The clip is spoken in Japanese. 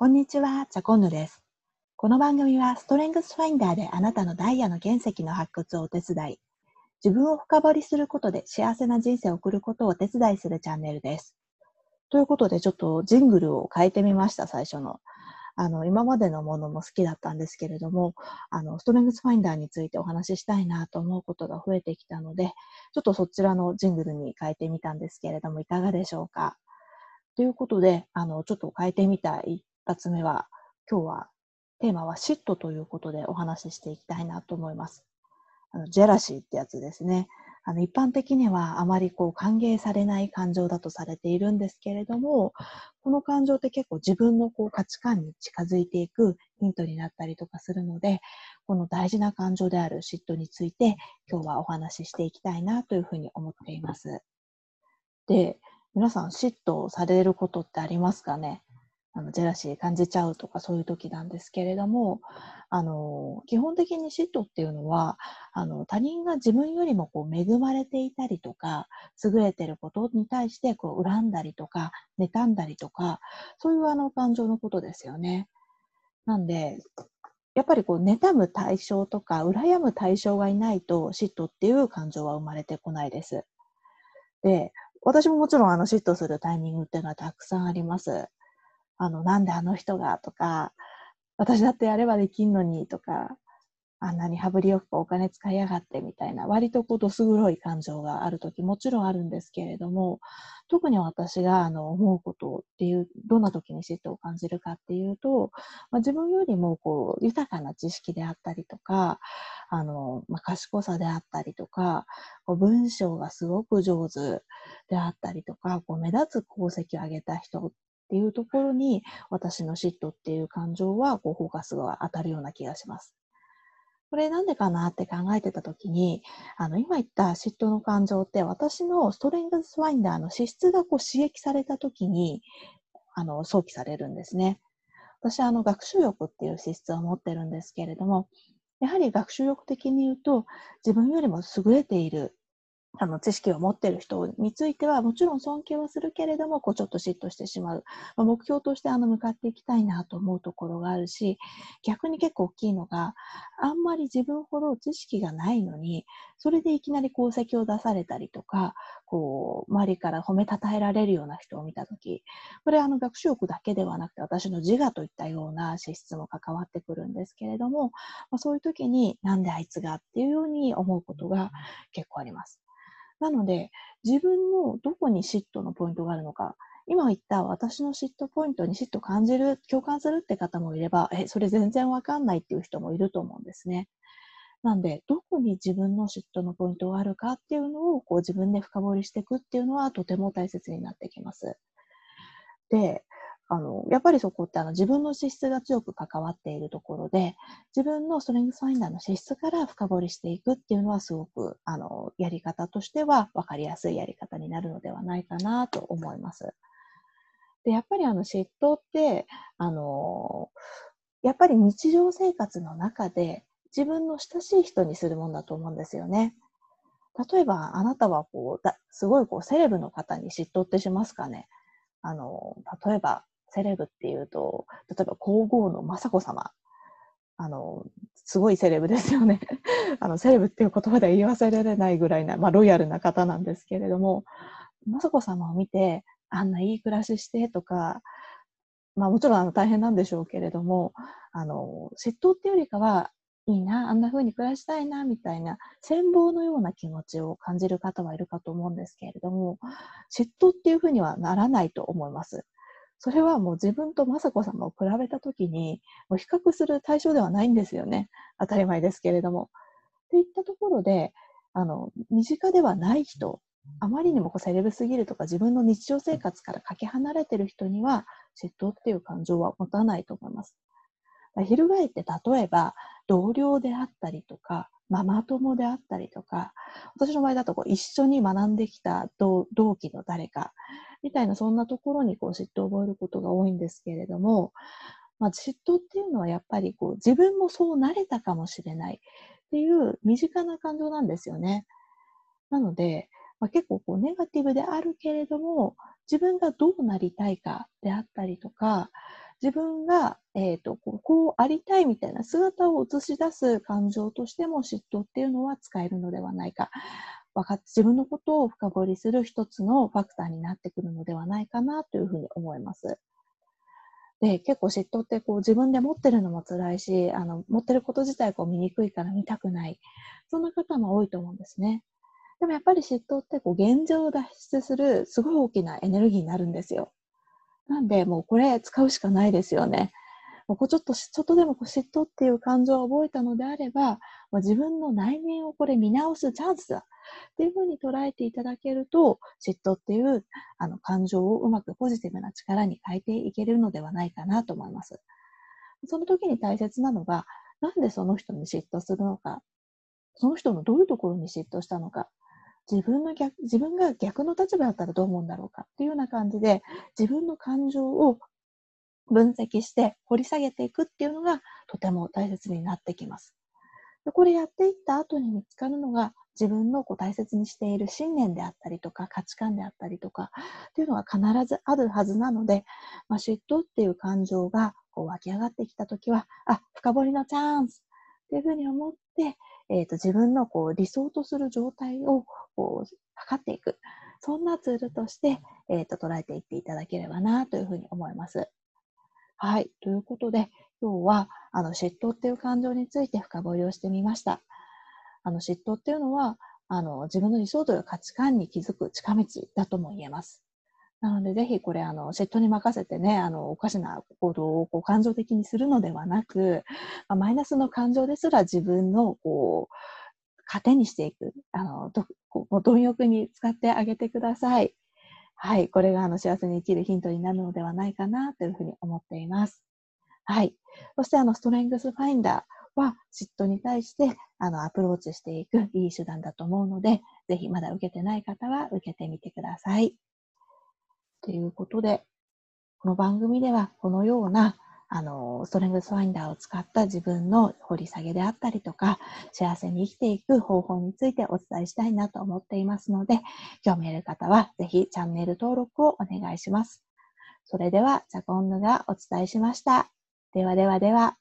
こんにちは、チャコンヌです。この番組はストレングスファインダーであなたのダイヤの原石の発掘をお手伝い、自分を深掘りすることで幸せな人生を送ることをお手伝いするチャンネルです。ということで、ちょっとジングルを変えてみました、最初の。あの、今までのものも好きだったんですけれども、あの、ストレングスファインダーについてお話ししたいなと思うことが増えてきたので、ちょっとそちらのジングルに変えてみたんですけれども、いかがでしょうか？ということで、あの、ちょっと変えてみたい一発目は、今日はテーマは嫉妬ということでお話ししていきたいなと思います。あのジェラシーってやつですね。あの一般的にはあまりこう歓迎されない感情だとされているんですけれども、この感情って結構自分のこう価値観に近づいていくヒントになったりとかするので、この大事な感情である嫉妬について今日はお話ししていきたいなというふうに思っています。で、皆さん嫉妬されることってありますかね？あのジェラシー感じちゃうとかそういう時なんですけれどもあの基本的に嫉妬っていうのはあの他人が自分よりもこう恵まれていたりとか優れてることに対してこう恨んだりとか妬んだりとかそういうあの感情のことですよね。なんでやっぱりこう妬む対象とか羨む対象がいないと嫉妬っていう感情は生まれてこないです。で私ももちろんあの嫉妬するタイミングっていうのはたくさんあります。あの、なんであの人がとか、私だってやればできんのにとか、あんなに羽振りよくお金使いやがってみたいな、割とこうどす黒い感情があるときもちろんあるんですけれども、特に私があの思うことっていう、どんな時に嫉妬を感じるかっていうと、まあ、自分よりもこう豊かな知識であったりとか、あの、まあ、賢さであったりとか、こう文章がすごく上手であったりとか、こう目立つ功績を上げた人っっていうところに、私の嫉妬っていう感情はこうフォーカスが当たるような気がします。これなんでかなって考えてたときに、あの、今言った嫉妬の感情って私のストレングスファインダーの資質がこう刺激されたときに、あの、想起されるんですね。私あの、学習欲っていう資質を持ってるんですけれども、やはり学習欲的に言うと、自分よりも優れているあの知識を持っている人についてはもちろん尊敬はするけれどもこうちょっと嫉妬してしまう、まあ、目標としてあの向かっていきたいなと思うところがあるし逆に結構大きいのがあんまり自分ほど知識がないのにそれでいきなり功績を出されたりとかこう周りから褒めたたえられるような人を見た時これあの学習欲だけではなくて私の自我といったような資質も関わってくるんですけれども、まあ、そういう時になんであいつがっていうように思うことが結構あります。なので、自分のどこに嫉妬のポイントがあるのか、今言った私の嫉妬ポイントに嫉妬感じる、共感するって方もいれば、え、それ全然わかんないっていう人もいると思うんですね。なんで、どこに自分の嫉妬のポイントがあるかっていうのをこう自分で深掘りしていくっていうのはとても大切になってきます。で、あの、やっぱりそこってあの自分の資質が強く関わっているところで、自分のストレングスファインダーの資質から深掘りしていくっていうのはすごく、あの、やり方としては分かりやすいやり方になるのではないかなと思います。で、やっぱりあの嫉妬って、あの、やっぱり日常生活の中で自分の親しい人にするもんだと思うんですよね。例えば、あなたはこう、だすごいこう、セレブの方に嫉妬ってしますかねあの、例えば、セレブっていうと、例えば皇后の雅子様。あの、すごいセレブですよね。あの、セレブっていう言葉では言い忘れられないぐらいな、まあ、ロイヤルな方なんですけれども、雅子様を見て、あんないい暮らししてとか、まあもちろんあの大変なんでしょうけれども、あの、嫉妬っていうよりかは、いいな、あんな風に暮らしたいな、みたいな、羨望のような気持ちを感じる方はいるかと思うんですけれども、嫉妬っていう風にはならないと思います。それはもう自分と雅子様を比べたときに、もう比較する対象ではないんですよね。当たり前ですけれども。といったところで、あの、身近ではない人、あまりにもこうセレブすぎるとか自分の日常生活からかけ離れてる人には嫉妬っていう感情は持たないと思います。翻って例えば同僚であったりとか、ママ友であったりとか、私の場合だとこう一緒に学んできた同期の誰か、みたいなそんなところにこう嫉妬を覚えることが多いんですけれども、まあ、嫉妬っていうのはやっぱりこう自分もそうなれたかもしれないっていう身近な感情なんですよね。なので、まあ、結構こうネガティブであるけれども、自分がどうなりたいかであったりとか、自分が、え、ー、とこう、こうありたいみたいな姿を映し出す感情としても嫉妬っていうのは使えるのではないか。分か自分のことを深掘りする一つのファクターになってくるのではないかなというふうに思います。で、結構嫉妬ってこう自分で持ってるのも辛いし、あの、持ってること自体こう見にくいから見たくない。そんな方も多いと思うんですね。でもやっぱり嫉妬ってこう現状を脱出するすごい大きなエネルギーになるんですよ。なんでもうこれ使うしかないですよね。もうこちょっと、ちょっとでもこう嫉妬っていう感情を覚えたのであれば、まあ、自分の内面をこれ見直すチャンスだっていうふうに捉えていただけると、嫉妬っていうあの感情をうまくポジティブな力に変えていけるのではないかなと思います。その時に大切なのが、なんでその人に嫉妬するのか、その人のどういうところに嫉妬したのか、自分の逆、自分が逆の立場だったらどう思うんだろうかっていうような感じで、自分の感情を分析して掘り下げていくっていうのがとても大切になってきます。でこれやっていった後に見つかるのが自分のこう大切にしている信念であったりとか価値観であったりとかっていうのは必ずあるはずなので、まあ、嫉妬っていう感情がこう湧き上がってきた時は、あ、深掘りのチャンスっていうふうに思って、えーと、自分のこう理想とする状態をこう測っていく。そんなツールとして、えーと捉えていっていただければなというふうに思います。はい。ということで、今日は、あの、嫉妬っていう感情について深掘りをしてみました。あの、嫉妬っていうのは、あの、自分の理想という価値観に気づく近道だとも言えます。なので、ぜひこれ、あの、嫉妬に任せてね、あの、おかしな行動をこう感情的にするのではなく、まあ、マイナスの感情ですら自分の、こう、糧にしていく、あの、どこう貪欲に使ってあげてください。はい、これがあの幸せに生きるヒントになるのではないかなというふうに思っています。はい。そしてあのストレングスファインダーは嫉妬に対してあのアプローチしていくいい手段だと思うので、ぜひまだ受けてない方は受けてみてください。ということで、この番組ではこのようなあの、ストレングスファインダーを使った自分の掘り下げであったりとか、幸せに生きていく方法についてお伝えしたいなと思っていますので、興味ある方はぜひチャンネル登録をお願いします。それでは、チャコンヌがお伝えしました。ではではでは。